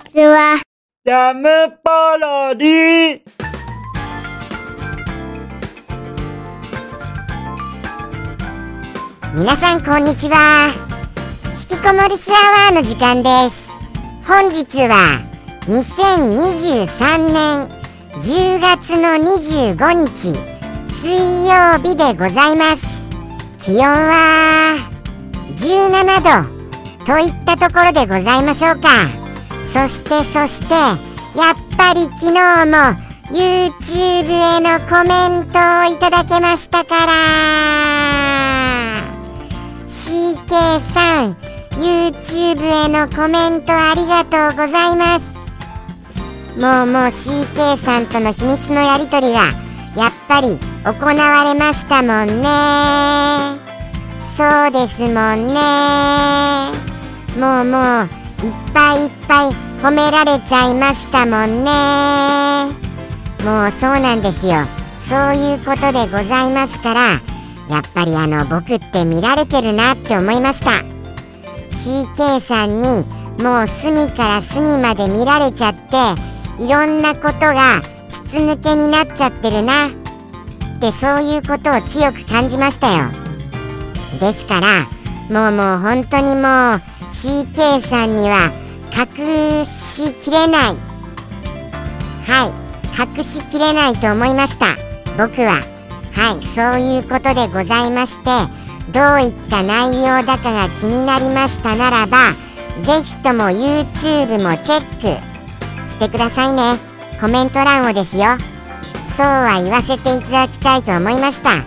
ちは。ジャムパロディ皆さんこんにちは。引きこもりスアワーの時間です。本日は2023年10月の25日水曜日でございます。気温は17度といったところでございましょうかそしてそしてやっぱり昨日も YouTube へのコメントをいただけましたから。CK さん YouTube へのコメントありがとうございます。もうもう CK さんとの秘密のやり取りがやっぱり行われましたもんね。そうですもんね。もうもういっぱいいっぱい褒められちゃいましたもんね。もうそうなんですよ。そういうことでございますからやっぱりあの僕って見られてるなって思いました。CK さんにもう隅から隅まで見られちゃっていろんなことが筒抜けになっちゃってるな。ってそういうことを強く感じましたよ。ですからもうもう本当にもう CK さんには隠しきれない。はい。隠しきれないと思いました。僕は。はい。そういうことでございましてどういった内容だかが気になりましたならばぜひとも YouTube もチェックしてくださいね。コメント欄をですよ。そうは言わせていただきたいと思いました。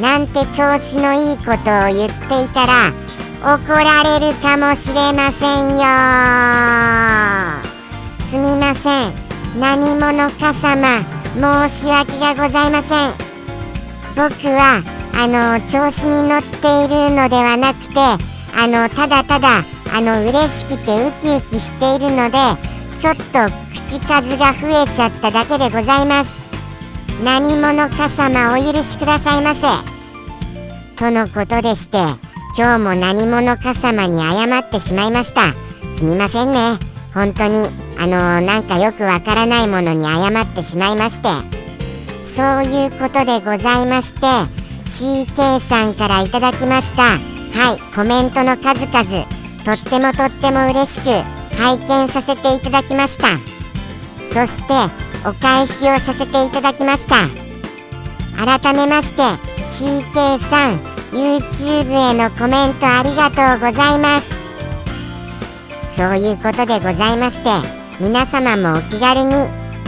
なんて調子のいいことを言っていたら怒られるかもしれませんよ。すみません。何者か様申し訳がございません。僕はあの調子に乗っているのではなくてあのただただあの嬉しくてウキウキしているのでちょっと口数が増えちゃっただけでございます。何者か様お許しくださいませ。とのことでして今日も何者か様に謝ってしまいました。すみませんね。本当にあのなんかよくわからないものに謝ってしまいまして。そういうことでございまして CK さんからいただきました。はいコメントの数々。とってもとっても嬉しく拝見させていただきました。そしてお返しをさせていただきました。改めまして CK さん。YouTube へのコメントありがとうございます。そういうことでございまして皆様もお気軽に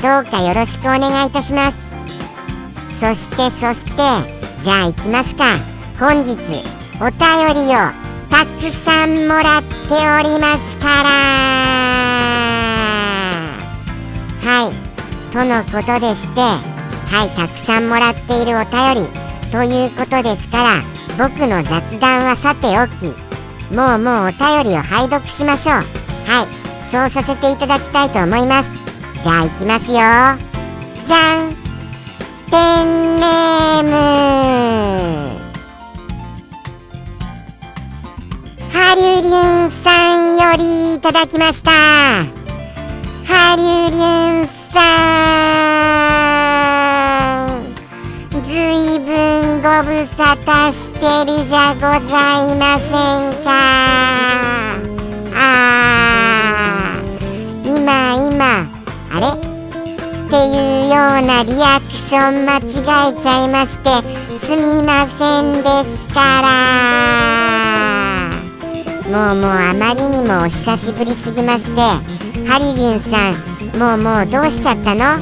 どうかよろしくお願いいたします。そしてそしてじゃあ行きますか。本日お便りをたくさんもらっておりますから。はい。とのことでしてはいたくさんもらっているお便りということですから僕の雑談はさておきもうもうお便りを拝読しましょう。はい。そうさせていただきたいと思います。じゃあ行きますよ。じゃん。ペンネーム。ハリュリュンさんよりいただきました。ハリュリュンさん。ずいぶんご無沙汰してるじゃございませんか。あー。今今。あれ？っていうようなリアクション間違えちゃいましてすみませんですから。もうもうあまりにもお久しぶりすぎましてハリリュンさんもうもうどうしちゃったの？っ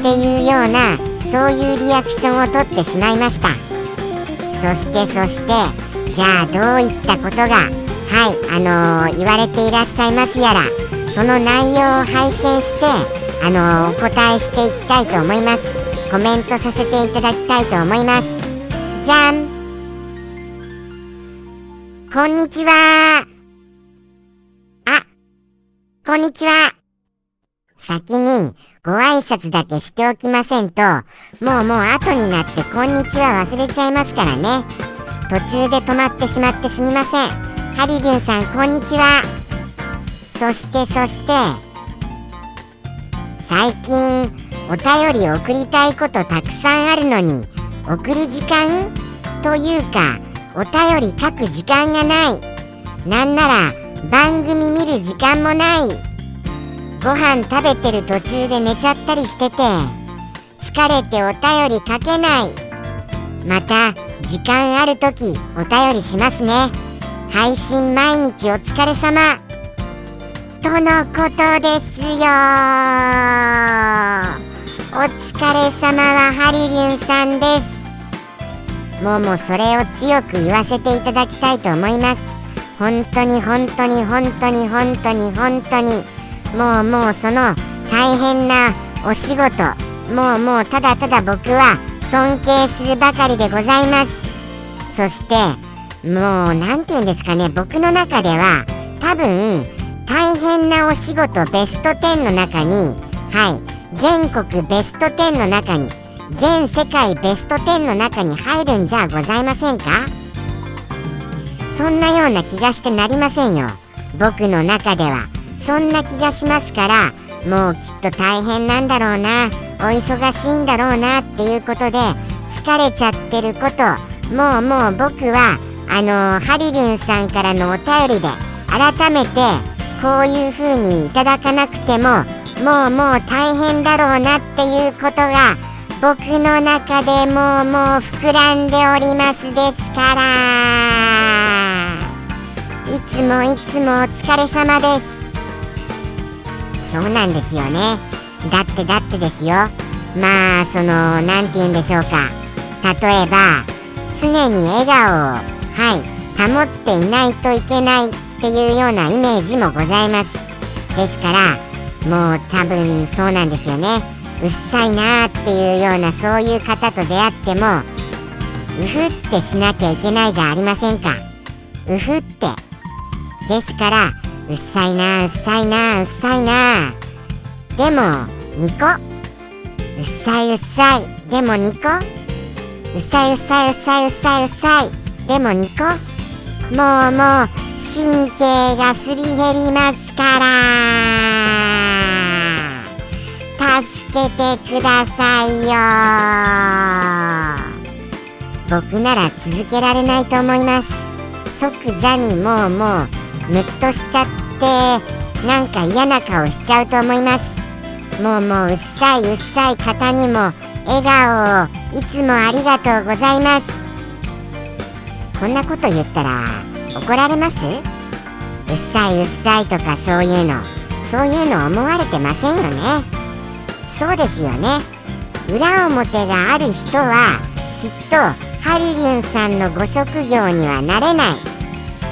ていうようなそういうリアクションをとってしまいました。そしてそしてじゃあどういったことがはいあのー、言われていらっしゃいますやらその内容を拝見してあのー、お答えしていきたいと思います。コメントさせていただきたいと思います。じゃん。こんにちは。あこんにちは。先にご挨拶だけしておきませんと、もうもう後になってこんにちは忘れちゃいますからね。途中で止まってしまってすみません。ハリリュンさんこんにちは。そしてそして最近お便り送りたいことたくさんあるのに送る時間？というかお便り書く時間がないなんなら番組見る時間もないご飯食べてる途中で寝ちゃったりしてて疲れてお便り書けない。また時間ある時お便りしますね。配信毎日お疲れ様。とのことですよ。お疲れ様はハリリュンさんです。もうもうそれを強く言わせていただきたいと思います。本当に本当に本当に本当に本当にもうもうその大変なお仕事。もうもうただただ僕は尊敬するばかりでございます。そしてもう何て言うんですかね。僕の中では多分大変なお仕事ベスト10の中にはい。全国ベスト10の中に全世界ベスト10の中に入るんじゃございませんか？そんなような気がしてなりませんよ。僕の中では。そんな気がしますからもうきっと大変なんだろうな。お忙しいんだろうなっていうことで疲れちゃってることもうもう僕はあのハリルンさんからのお便りで改めてこういう風にいただかなくてももうもう大変だろうなっていうことが僕の中でもうもう膨らんでおりますですから。いつもいつもお疲れ様です。そうなんですよね。だってだってですよ。まあその何て言うんでしょうか。例えば常に笑顔をはい保っていないといけないっていうようなイメージもございます。ですからもう多分そうなんですよね。うっさいなーっていうようなそういう方と出会ってもうふってしなきゃいけないじゃありませんか。うふって。ですからうっさいなうっさいなうっさいな。でもニコ。うっさいうっさい。でもニコ。うっさいうっさいうっさいうっさいうっさい。でもニコ。もうもう神経がすり減りますから。助けてくださいよ。僕なら続けられないと思います。即座にもうもうムッとしちゃって。なんか嫌な顔しちゃうと思います。もうもううっさいうっさい方にも笑顔をいつもありがとうございます。こんなこと言ったら怒られます？うっさいうっさいとかそういうの。そういうの思われてませんよね。そうですよね。裏表がある人はきっとハリリュンさんのご職業にはなれない。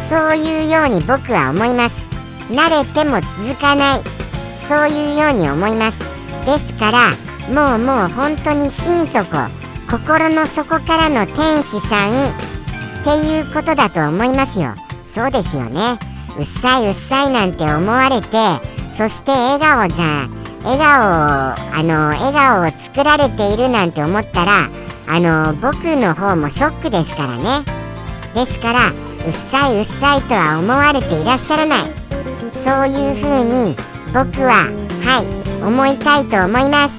そういうように僕は思います。慣れても続かない。そういうように思います。ですからもうもう本当に心底心の底からの天使さんっていうことだと思いますよ。そうですよね。うっさいうっさいなんて思われてそして笑顔じゃん。笑顔をあの笑顔を作られているなんて思ったらあの僕の方もショックですからね。ですからうっさいうっさいとは思われていらっしゃらない。そういう風に僕ははい思いたいと思います。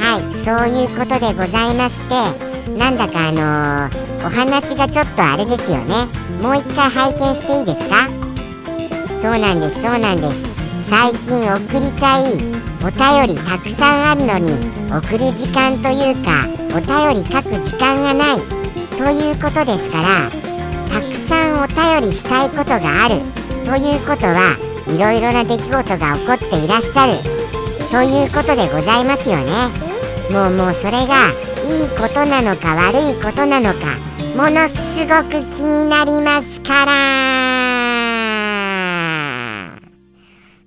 はいそういうことでございましてなんだかあのー、お話がちょっとあれですよね。もう一回拝見していいですか？そうなんですそうなんです。最近送りたいお便りたくさんあるのに送る時間というかお便り書く時間がないということですからたくさんお便りしたいことがある。ということはいろいろな出来事が起こっていらっしゃる。ということでございますよね。もうもうそれがいいことなのか悪いことなのかものすごく気になりますから。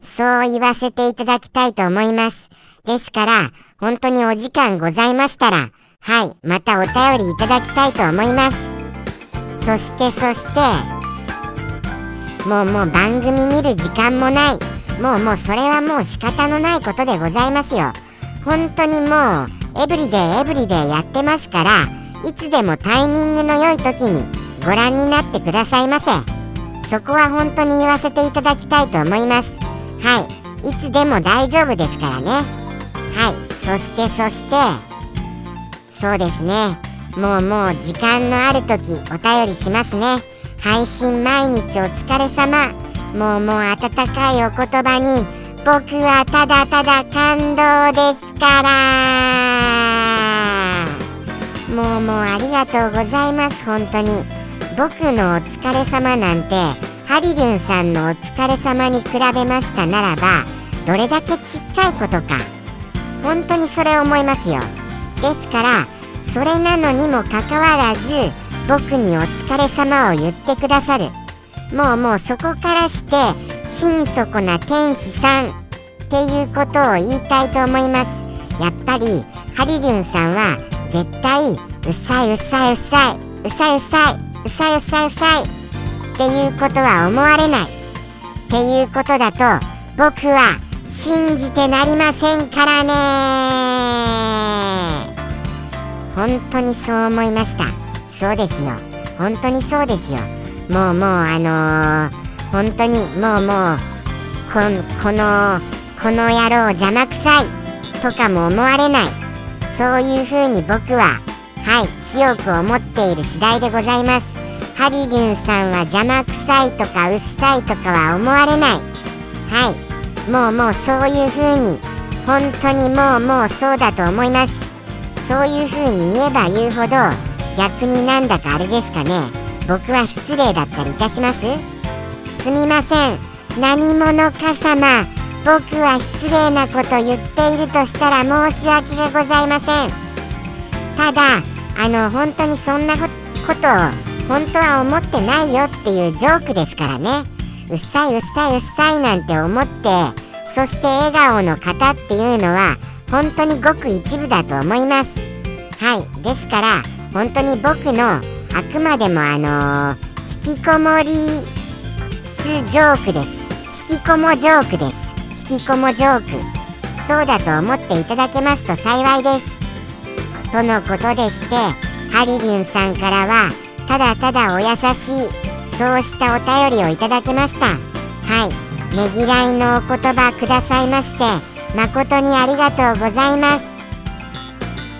そう言わせていただきたいと思います。ですから本当にお時間ございましたらはいまたお便りいただきたいと思います。そしてそしてもうもう番組見る時間もない。もうもうそれはもう仕方のないことでございますよ。本当にもうエブリデイエブリデイやってますからいつでもタイミングの良い時にご覧になってくださいませ。そこは本当に言わせていただきたいと思います。はい。いつでも大丈夫ですからね。はい。そしてそしてそうですね。もうもう時間のある時お便りしますね。配信毎日お疲れ様。もうもう温かいお言葉に僕はただただ感動ですから。もうもうありがとうございます。本当に。僕のお疲れ様なんてハリリュンさんのお疲れ様に比べましたならばどれだけちっちゃいことか本当にそれ思いますよ。ですからそれなのにもかかわらず僕にお疲れ様を言ってくださる。もうもうそこからして心底な天使さんっていうことを言いたいと思います。やっぱりハリリュンさんは絶対うさいうさいうさいうさいうさいうさいうさいうさいっていうことは思われない。っていうことだと僕は信じてなりませんからね。本当にそう思いました。そうですよ。本当にそうですよ。もうもうあのー、本当にもうもうここのこの野郎邪魔くさい。とかも思われない。そういうふうに僕ははい強く思っている次第でございます。ハリリュンさんは邪魔くさいとかうっさいとかは思われない。はい。もうもうそういう風に本当にもうもうそうだと思います。そういう風に言えば言うほど逆になんだかあれですかね。僕は失礼だったりいたします？すみません。何者か様。僕は失礼なこと言っているとしたら申し訳がございません。ただあの本当にそんなことを本当は思ってないよっていうジョークですからね。うっさいうっさいうっさいなんて思ってそして笑顔の方っていうのは本当にごく一部だと思います。はい。ですから本当に僕のあくまでもあのー、引きこもりすジョークです。引きこもジョークです。引きこもジョーク。そうだと思っていただけますと幸いです。とのことでしてハリリンさんからはただただお優しいそうしたお便りをいただきました。はい。ねぎらいのお言葉くださいまして誠にありがとうございます。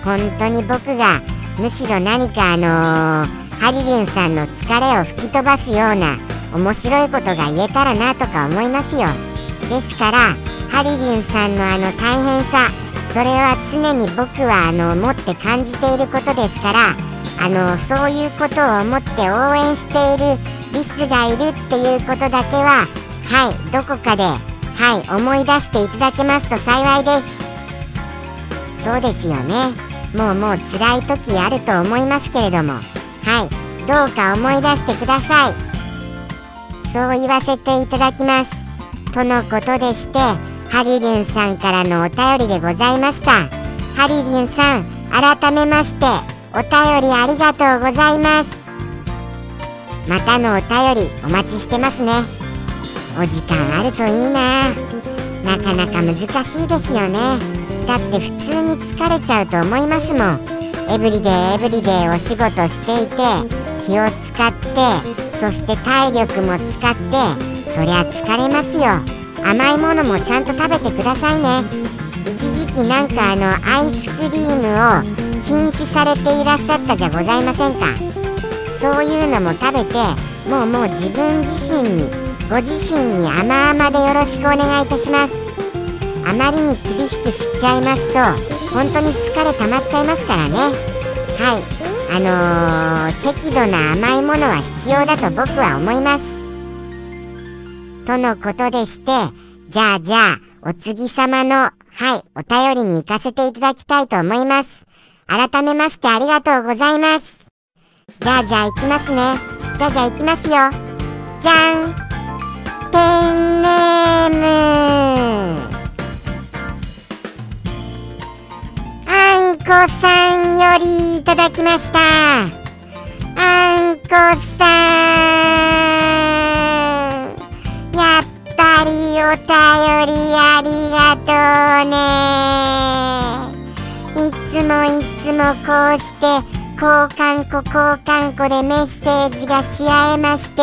本当に僕がむしろ何かあのー、ハリリンさんの疲れを吹き飛ばすような面白いことが言えたらなとか思いますよ。ですからハリリンさんのあの大変さそれは常に僕はあの持って感じていることですからあのそういうことを思って応援しているリスがいるっていうことだけははいどこかではい思い出していただけますと幸いです。そうですよね。もうもう辛い時あると思いますけれども。はい。どうか思い出してください。そう言わせていただきます。とのことでしてハリリンさんからのお便りでございました。ハリリンさん改めましてお便りありがとうございます。またのお便りお待ちしてますね。お時間あるといいな。なかなか難しいですよね。だって普通に疲れちゃうと思いますもん。エブリデイエブリデイお仕事していて気を使ってそして体力も使ってそりゃ疲れますよ。甘いものもちゃんと食べてくださいね。一時期なんかあのアイスクリームを禁止されていらっしゃったじゃございませんか。そういうのも食べてもうもう自分自身にご自身に甘々でよろしくお願いいたします。あまりに厳しくしちゃいますと本当に疲れ溜まっちゃいますからねはいあのー、適度な甘いものは必要だと僕は思いますとのことでしてじゃあじゃあお次様のはいお便りに行かせていただきたいと思います改めましてありがとうございます。じゃあじゃあ行きますね。じゃあじゃあ行きますよ。じゃんペンネームこさんよりいただきました。あんこさんやっぱりお便りありがとうね。いつもいつもこうして交換庫交換庫でメッセージがし合えまして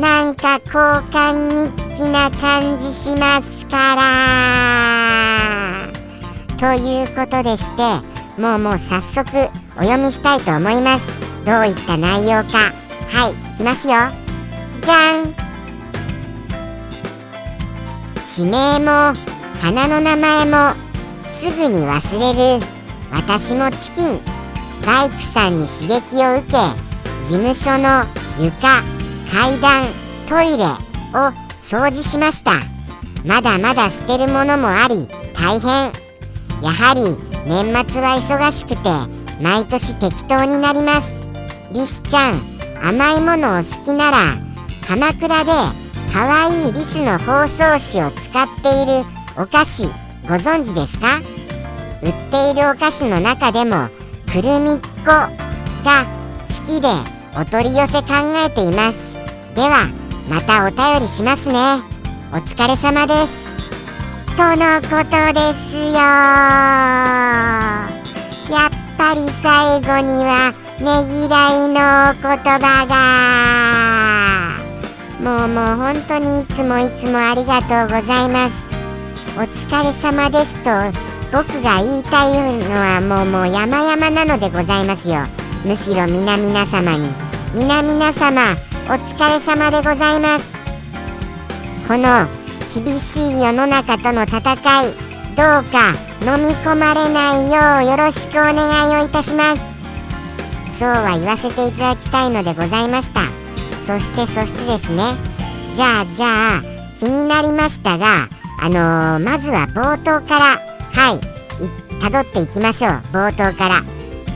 なんか交換日記な感じしますからということでしてもうもう早速お読みしたいと思います。どういった内容か。はいいきますよ。じゃん。地名も花の名前もすぐに忘れる。私もチキン。バイクさんに刺激を受け事務所の床階段トイレを掃除しました。まだまだ捨てるものもあり大変。やはり年末は忙しくて毎年適当になります。リスちゃん甘いものを好きなら鎌倉で可愛いリスの包装紙を使っているお菓子ご存知ですか？売っているお菓子の中でもくるみっこが好きでお取り寄せ考えています。ではまたお便りしますね。お疲れ様です。とのことですよ。やっぱり最後にはねぎらいのお言葉が。もうもう本当にいつもいつもありがとうございます。お疲れ様ですと僕が言いたいのはもうもう山々なのでございますよ。むしろ皆々様に。皆々様お疲れ様でございます。この厳しい世の中との戦いどうか飲み込まれないようよろしくお願いをいたします。そうは言わせていただきたいのでございました。そしてそしてですねじゃあじゃあ気になりましたがあのー、まずは冒頭からはいたどっていきましょう。冒頭から。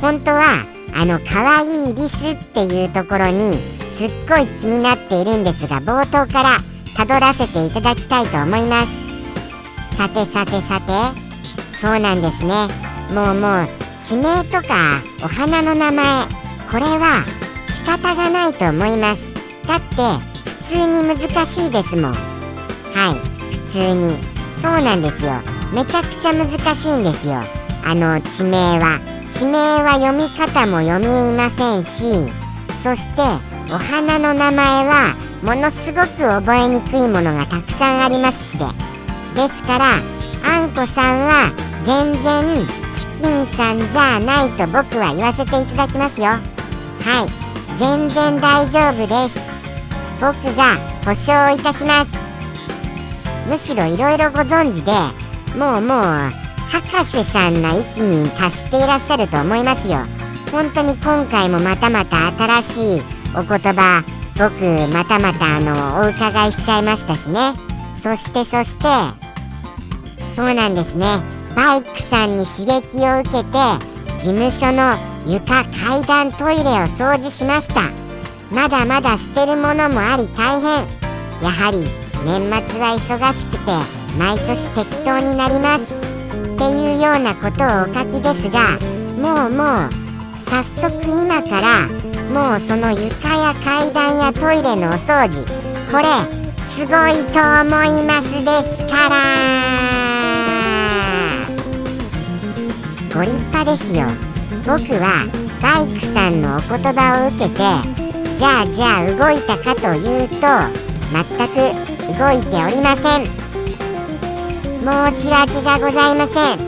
本当はあの可愛いリスっていうところにすっごい気になっているんですが冒頭からたどらせていただきたいと思います。さてさてさて。そうなんですね。もうもう地名とかお花の名前これは仕方がないと思います。だって普通に難しいですもん。はい。普通に。そうなんですよ。めちゃくちゃ難しいんですよ。あの地名は。地名は読み方も読みませんしそしてお花の名前はものすごく覚えにくいものがたくさんありますしでですからあんこさんは全然チキンさんじゃないと僕は言わせていただきますよ。はい。全然大丈夫です。僕が保証いたします。むしろいろいろご存知でもうもう博士さんな域に達していらっしゃると思いますよ。本当に今回もまたまた新しいお言葉僕またまたあのお伺いしちゃいましたしね。そしてそしてそうなんですね。バイクさんに刺激を受けて事務所の床階段トイレを掃除しました。まだまだ捨てるものもあり大変。やはり年末は忙しくて毎年適当になります。っていうようなことをお書きですがもうもう早速今からもうその床や階段やトイレのお掃除これすごいと思いますですから。ご立派ですよ。僕はバイクさんのお言葉を受けてじゃあじゃあ動いたかというと全く動いておりません。申し訳がございません。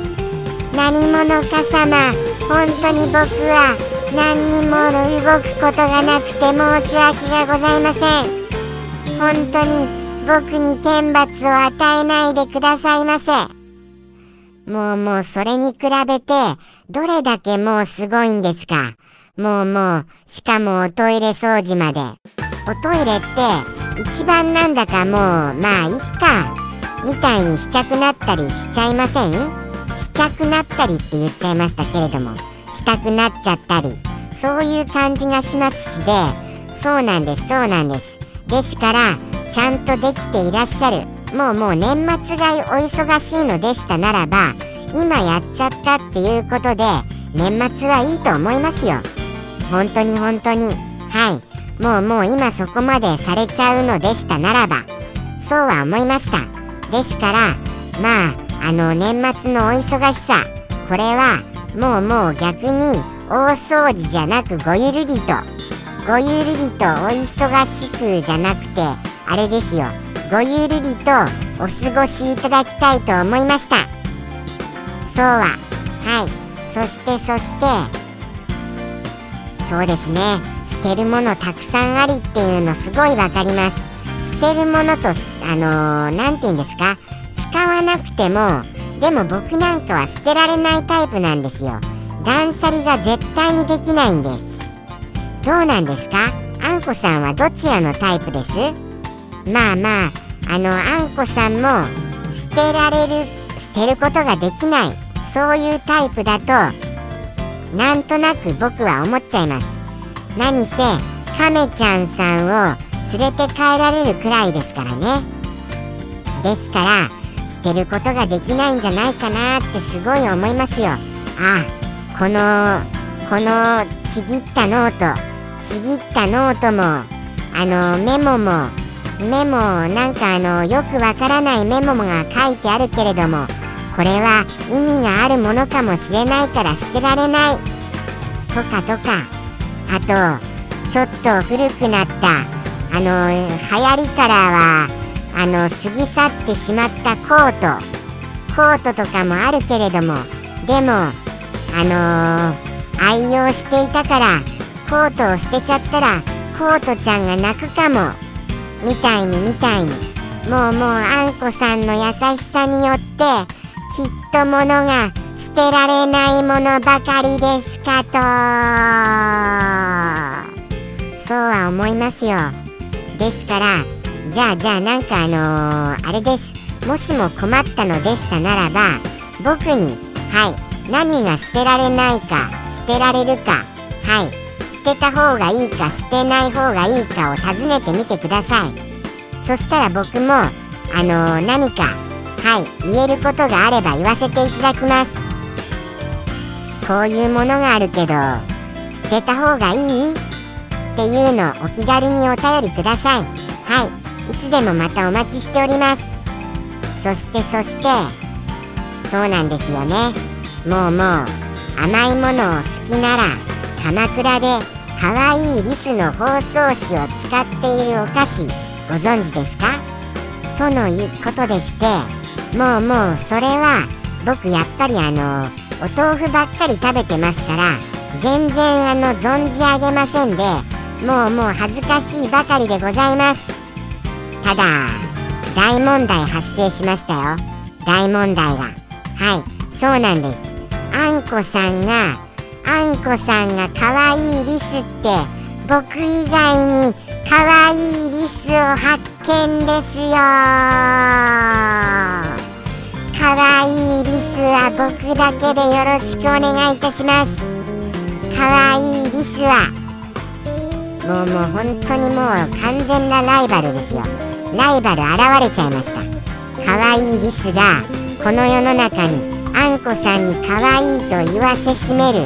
何者か様本当に僕は何にも動くことがなくて申し訳がございません。本当に僕に天罰を与えないでくださいませ。もうもうそれに比べてどれだけもうすごいんですか。もうもうしかもおトイレ掃除まで。おトイレって一番なんだかもうまあいっか。みたいにしちゃくなったりしちゃいません？しちゃくなったりって言っちゃいましたけれども。したくなっちゃったりそういう感じがしますしでそうなんですそうなんです。ですからちゃんとできていらっしゃる。もうもう年末がお忙しいのでしたならば今やっちゃったっていうことで年末はいいと思いますよ。本当に本当に。はい。もうもう今そこまでされちゃうのでしたならばそうは思いました。ですからまああの年末のお忙しさこれはもうもう逆に大掃除じゃなくごゆるりとごゆるりとお忙しくじゃなくてあれですよ。ごゆるりとお過ごしいただきたいと思いました。そうは。はい。そしてそしてそうですね。捨てるものたくさんありっていうのすごいわかります。捨てるものとあの何、ー、て言うんですか？使わなくてもでも僕なんかは捨てられないタイプなんですよ。断捨離が絶対にできないんです。どうなんですか？あんこさんはどちらのタイプです？まあまああのあんこさんも捨てられる捨てることができないそういうタイプだとなんとなく僕は思っちゃいます。何せカメちゃんさんを連れて帰られるくらいですからね。ですから捨てることができないんじゃないかなってすごい思いますよ。あこのこのちぎったノートちぎったノートもあのメモもメモなんかあのよくわからないメモが書いてあるけれどもこれは意味があるものかもしれないから捨てられない。とかとか。あとちょっと古くなったあの流行りからはあの過ぎ去ってしまったコート。コートとかもあるけれどもでもあのー、愛用していたからコートを捨てちゃったらコートちゃんが泣くかも。みたいにみたいに。もうもうあんこさんの優しさによってきっとものが捨てられないものばかりですかと。そうは思いますよ。ですからじゃあじゃあなんかあのー、あれです。もしも困ったのでしたならば僕にはい何が捨てられないか捨てられるかはい捨てた方がいいか捨てない方がいいかを尋ねてみてください。そしたら僕もあのー、何かはい言えることがあれば言わせていただきます。こういうものがあるけど捨てた方がいい？っていうのをお気軽にお便りください。はい。いつでもまたお待ちしております。そしてそしてそうなんですよね。もうもう甘いものを好きなら鎌倉で可愛いいリスの包装紙を使っているお菓子ご存知ですか？とのいうことでしてもうもうそれは僕やっぱりあのお豆腐ばっかり食べてますから全然あの存じ上げませんでもうもう恥ずかしいばかりでございます。ただ大問題発生しましたよ。大問題が。はい。そうなんです。あんこさんがあんこさんが可愛いリスって僕以外に可愛いリスを発見ですよ。可愛いリスは僕だけでよろしくお願いいたします。可愛いリスはもうもう本当にもう完全なライバルですよ。ライバル現れちゃいました。可愛いいリスがこの世の中にあんこさんに可愛いと言わせしめる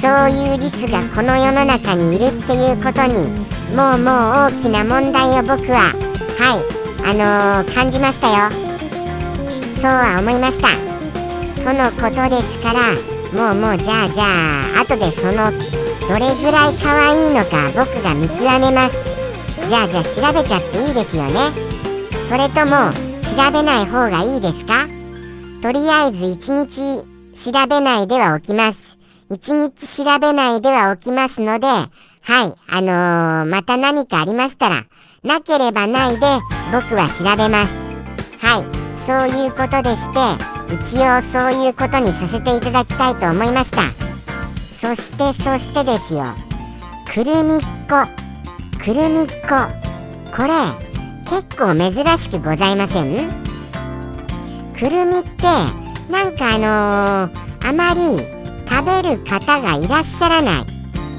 そういうリスがこの世の中にいるっていうことにもうもう大きな問題を僕ははいあのー、感じましたよ。そうは思いました。とのことですからもうもうじゃあじゃあ後でそのどれぐらい可愛いのか僕が見極めます。じゃあじゃあ調べちゃっていいですよね。それとも調べない方がいいですか？とりあえず一日調べないではおきます。一日調べないでは起きますので、はい、あのー、また何かありましたら、なければないで僕は調べます。はい、そういうことでして、一応そういうことにさせていただきたいと思いました。そしてそしてですよ、くるみっこ、くるみっこ、これ結構珍しくございません？くるみってなんかあのー、あまり食べる方がいらっしゃらない。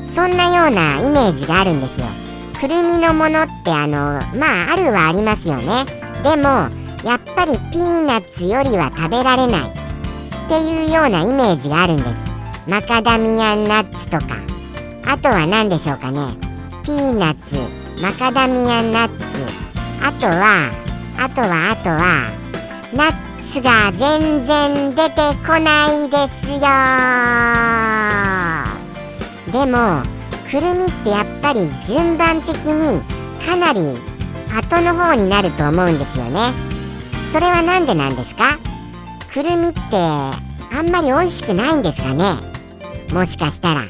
そんなようなイメージがあるんですよ。くるみのものってあのまああるはありますよね。でもやっぱりピーナッツよりは食べられない。っていうようなイメージがあるんです。マカダミアンナッツとか。あとは何でしょうかね。ピーナッツマカダミアンナッツ。あとはあとはあとはナッスが全然出てこないですよ。でもくるみってやっぱり順番的にかなり後の方になると思うんですよね。それは何でなんですか？くるみってあんまり美味しくないんですかね？もしかしたら。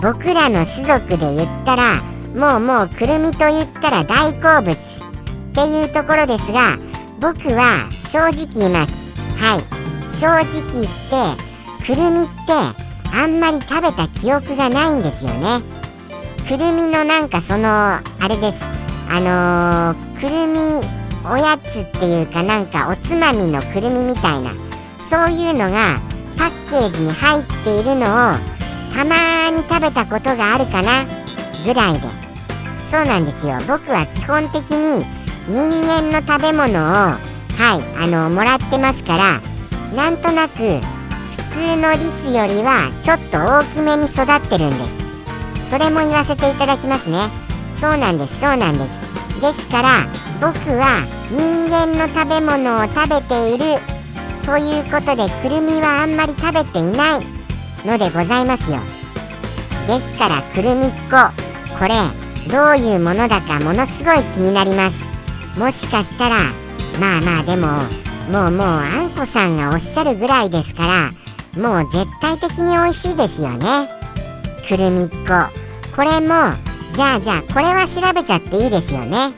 僕らの種族で言ったらもうもうくるみと言ったら大好物。っていうところですが僕は正直言います。はい。正直言ってくるみってあんまり食べた記憶がないんですよね。くるみのなんかそのあれです。あのー、くるみおやつっていうかなんかおつまみのくるみみたいなそういうのがパッケージに入っているのをたまに食べたことがあるかなぐらいで。そうなんですよ。僕は基本的に人間の食べ物をはいあのもらってますからなんとなく普通のリスよりはちょっと大きめに育ってるんです。それも言わせていただきますね。そうなんですそうなんです。ですから僕は人間の食べ物を食べているということでくるみはあんまり食べていないのでございますよ。ですからくるみっここれどういうものだかものすごい気になります。もしかしたらまあまあでももうもうあんこさんがおっしゃるぐらいですからもう絶対的に美味しいですよね。くるみっこ。これもじゃあじゃあこれは調べちゃっていいですよね。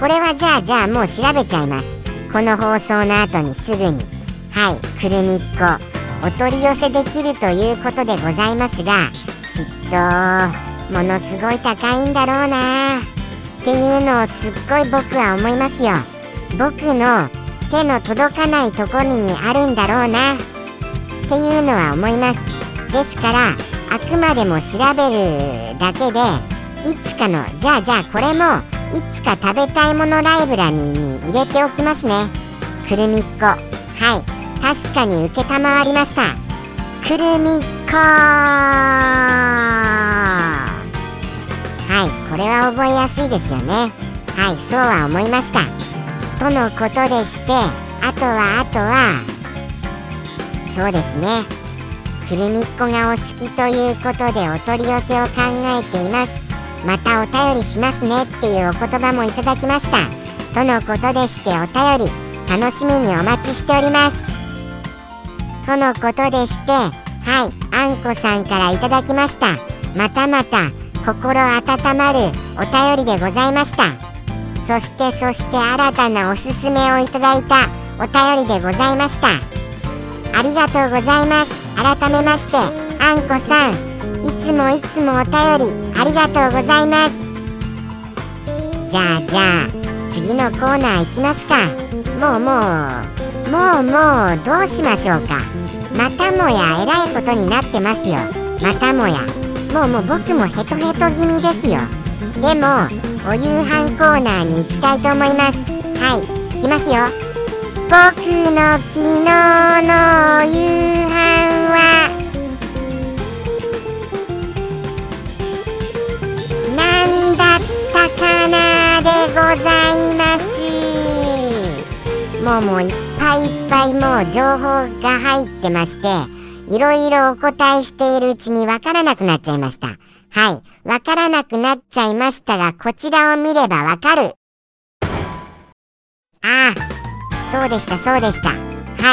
これはじゃあじゃあもう調べちゃいます。この放送の後にすぐに。はいくるみっこ。お取り寄せできるということでございますがきっとものすごい高いんだろうな。っていうのをすっごい僕は思いますよ。僕の手の届かないところにあるんだろうな。っていうのは思います。ですからあくまでも調べるだけでいつかのじゃあじゃあこれもいつか食べたいものライブラリーに入れておきますね。くるみっこ。はい。確かに承りました。くるみっここれは覚えやすいですよね。はいそうは思いました。とのことでしてあとはあとはそうですね。くるみっこがお好きということでお取り寄せを考えています。またお便りしますねっていうお言葉もいただきました。とのことでしてお便り楽しみにお待ちしております。とのことでしてはいあんこさんからいただきました。またまた心温まるお便りでございました。そしてそして新たなおすすめをいただいたお便りでございました。ありがとうございます。改めましてあんこさん。いつもいつもお便りありがとうございます。じゃあじゃあ次のコーナー行きますか。もうもうもうもうどうしましょうか。またもやえらいことになってますよ。またもや。もうもう僕もヘトヘト気味ですよ。でもお夕飯コーナーに行きたいと思います。はい行きますよ。僕の昨日の夕飯は何だったかなでございます。もうもういっぱいいっぱいもう情報が入ってましていろいろお答えしているうちにわからなくなっちゃいました。はい。わからなくなっちゃいましたが、こちらを見ればわかる。ああ、そうでしたそうでした。は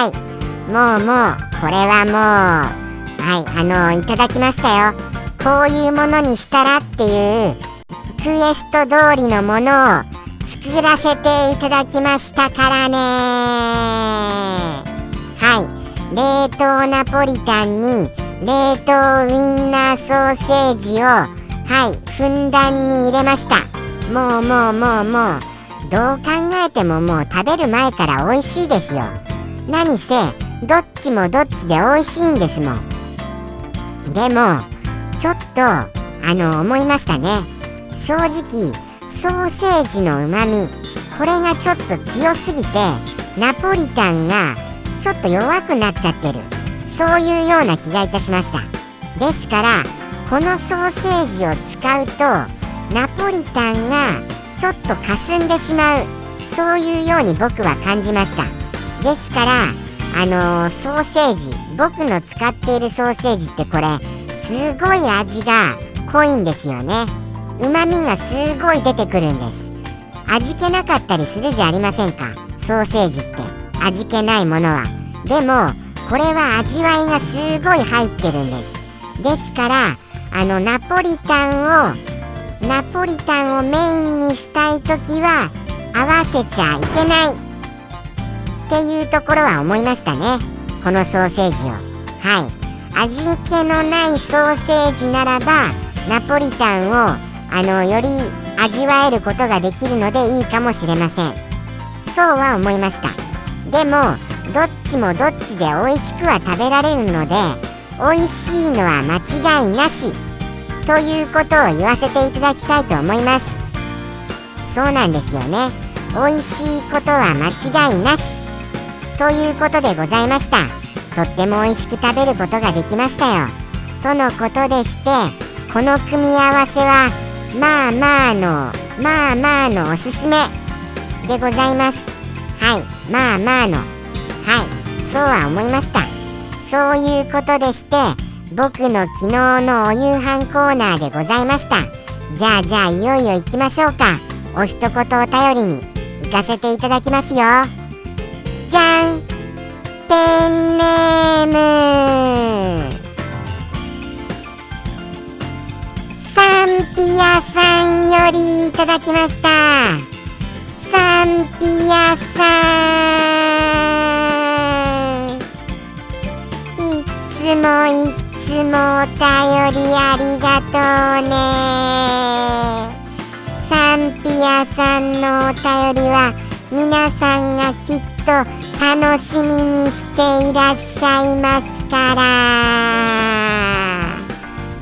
い。もうもうこれはもうはい。あのいただきましたよ。こういうものにしたらっていうリクエスト通りのものを作らせていただきましたからねはい。冷凍ナポリタンに冷凍ウインナーソーセージをはいふんだんに入れました。もうもうもうもう。どう考えてももう食べる前から美味しいですよ。何せどっちもどっちで美味しいんですもん。でもちょっとあの思いましたね。正直ソーセージのうまみこれがちょっと強すぎてナポリタンがちょっと弱くなっちゃってる。そういうような気がいたしました。ですからこのソーセージを使うとナポリタンがちょっと霞んでしまう。そういうように僕は感じました。ですからあのー、ソーセージ僕の使っているソーセージってこれすごい味が濃いんですよね。うまみがすごい出てくるんです。味気なかったりするじゃありませんか。ソーセージって。味気ないものは。でもこれは味わいがすごい入ってるんです。ですからあのナポリタンをナポリタンをメインにしたい時は合わせちゃいけない。っていうところは思いましたね。このソーセージを。はい。味気のないソーセージならばナポリタンをあのより味わえることができるのでいいかもしれません。そうは思いました。でもどっちもどっちで美味しくは食べられるので美味しいのは間違いなしということを言わせていただきたいと思います。そうなんですよね。美味しいことは間違いなしということでございました。とっても美味しく食べることができましたよ。とのことでしてこの組み合わせはまあまあのまあまあのおすすめでございます。はい。まあまあの。はい。そうは思いました。そういうことでして僕の昨日のお夕飯コーナーでございました。じゃあじゃあいよいよ行きましょうか。お一言お便りに。行かせていただきますよ。じゃん。ペンネーム。サンピアさんよりいただきました。サンピアさんいつもいつもお便りありがとうね。サンピアさんのお便りは皆さんがきっと楽しみにしていらっしゃいますから。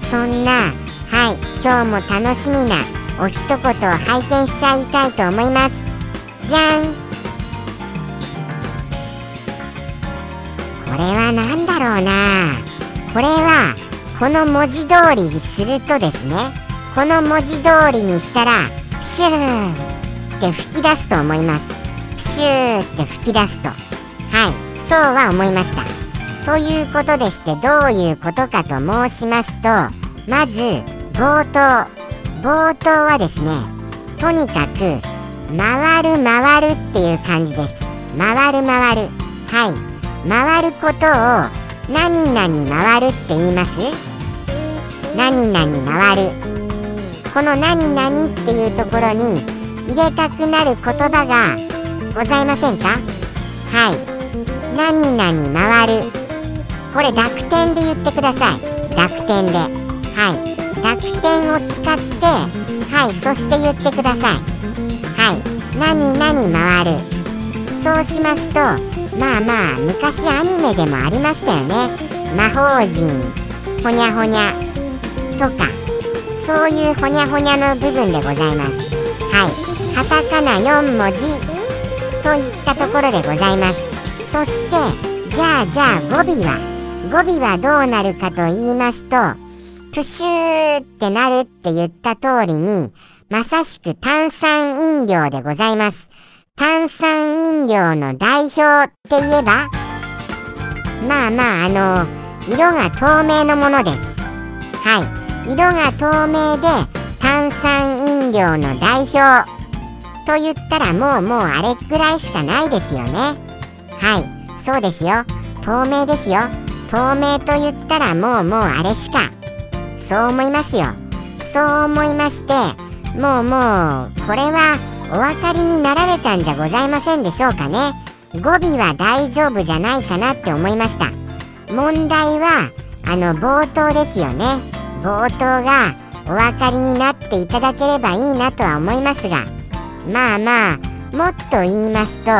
そんなはい今日も楽しみなお一言を拝見しちゃいたいと思います。じゃん。これは何だろうな。これはこの文字通りにするとですねこの文字通りにしたらプシューって吹き出すと思います。プシューって吹き出すと。はいそうは思いました。ということでしてどういうことかと申しますとまず冒頭。冒頭はですねとにかく回る回るっていう感じです。回る回る。はい。回ることを何々回るって言います？何々回る。この何々っていうところに入れたくなる言葉がございませんか？はい。何々回る。これ濁点で言ってください。濁点で。はい。濁点を使ってはい。そして言ってください。はい何々回る。そうしますとまあまあ昔アニメでもありましたよね。魔法陣ほにゃほにゃとか。そういうほにゃほにゃの部分でございます。はい。カタカナ4文字といったところでございます。そしてじゃあじゃあ語尾は語尾はどうなるかと言いますとプシューってなるって言った通りにまさしく炭酸飲料でございます。炭酸飲料の代表って言えばまあまああの色が透明のものです。はい。色が透明で炭酸飲料の代表と言ったらもうもうあれくらいしかないですよね。はい。そうですよ。透明ですよ。透明と言ったらもうもうあれしかそう思いますよ。そう思いましてもうもうこれはお分かりになられたんじゃございませんでしょうかね。語尾は大丈夫じゃないかなって思いました。問題はあの冒頭ですよね。冒頭がお分かりになっていただければいいなとは思いますが。まあまあもっと言いますと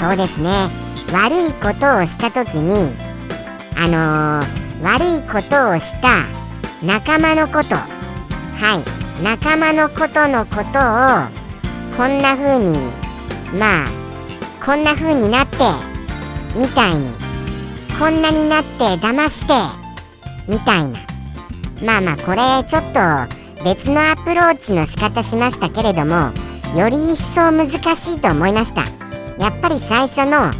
そうですね。悪いことをした時にあのー、悪いことをした仲間のこと。はい。仲間のことのことをこんな風にまあこんな風になってみたいにこんなになって騙してみたいな。まあまあこれちょっと別のアプローチの仕方しましたけれどもより一層難しいと思いました。やっぱり最初のはい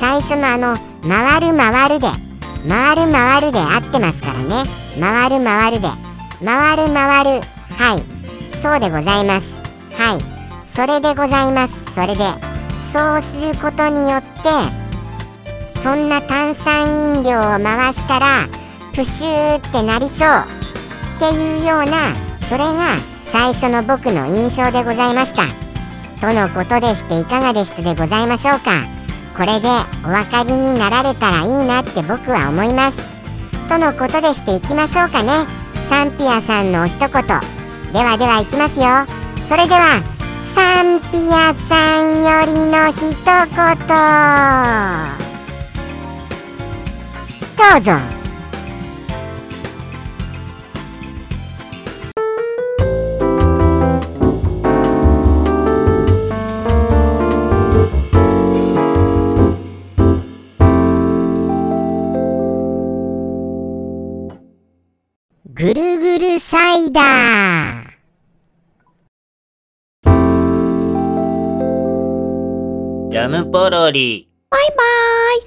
最初のあの回る回るで回る回るで合ってますからね。回る回るで回る回るはい。そうでございます。はい。それでございます。それでそうすることによってそんな炭酸飲料を回したらプシューってなりそう。っていうようなそれが最初の僕の印象でございました。とのことでしていかがでしたでございましょうか。これでお分かりになられたらいいなって僕は思います。とのことでしていきましょうかね。サンピアさんのお一言。ではではいきますよ。それではサンピアさんよりの一言。どうぞ。ぐるぐるサイダー。ムポロリ。バイバーイ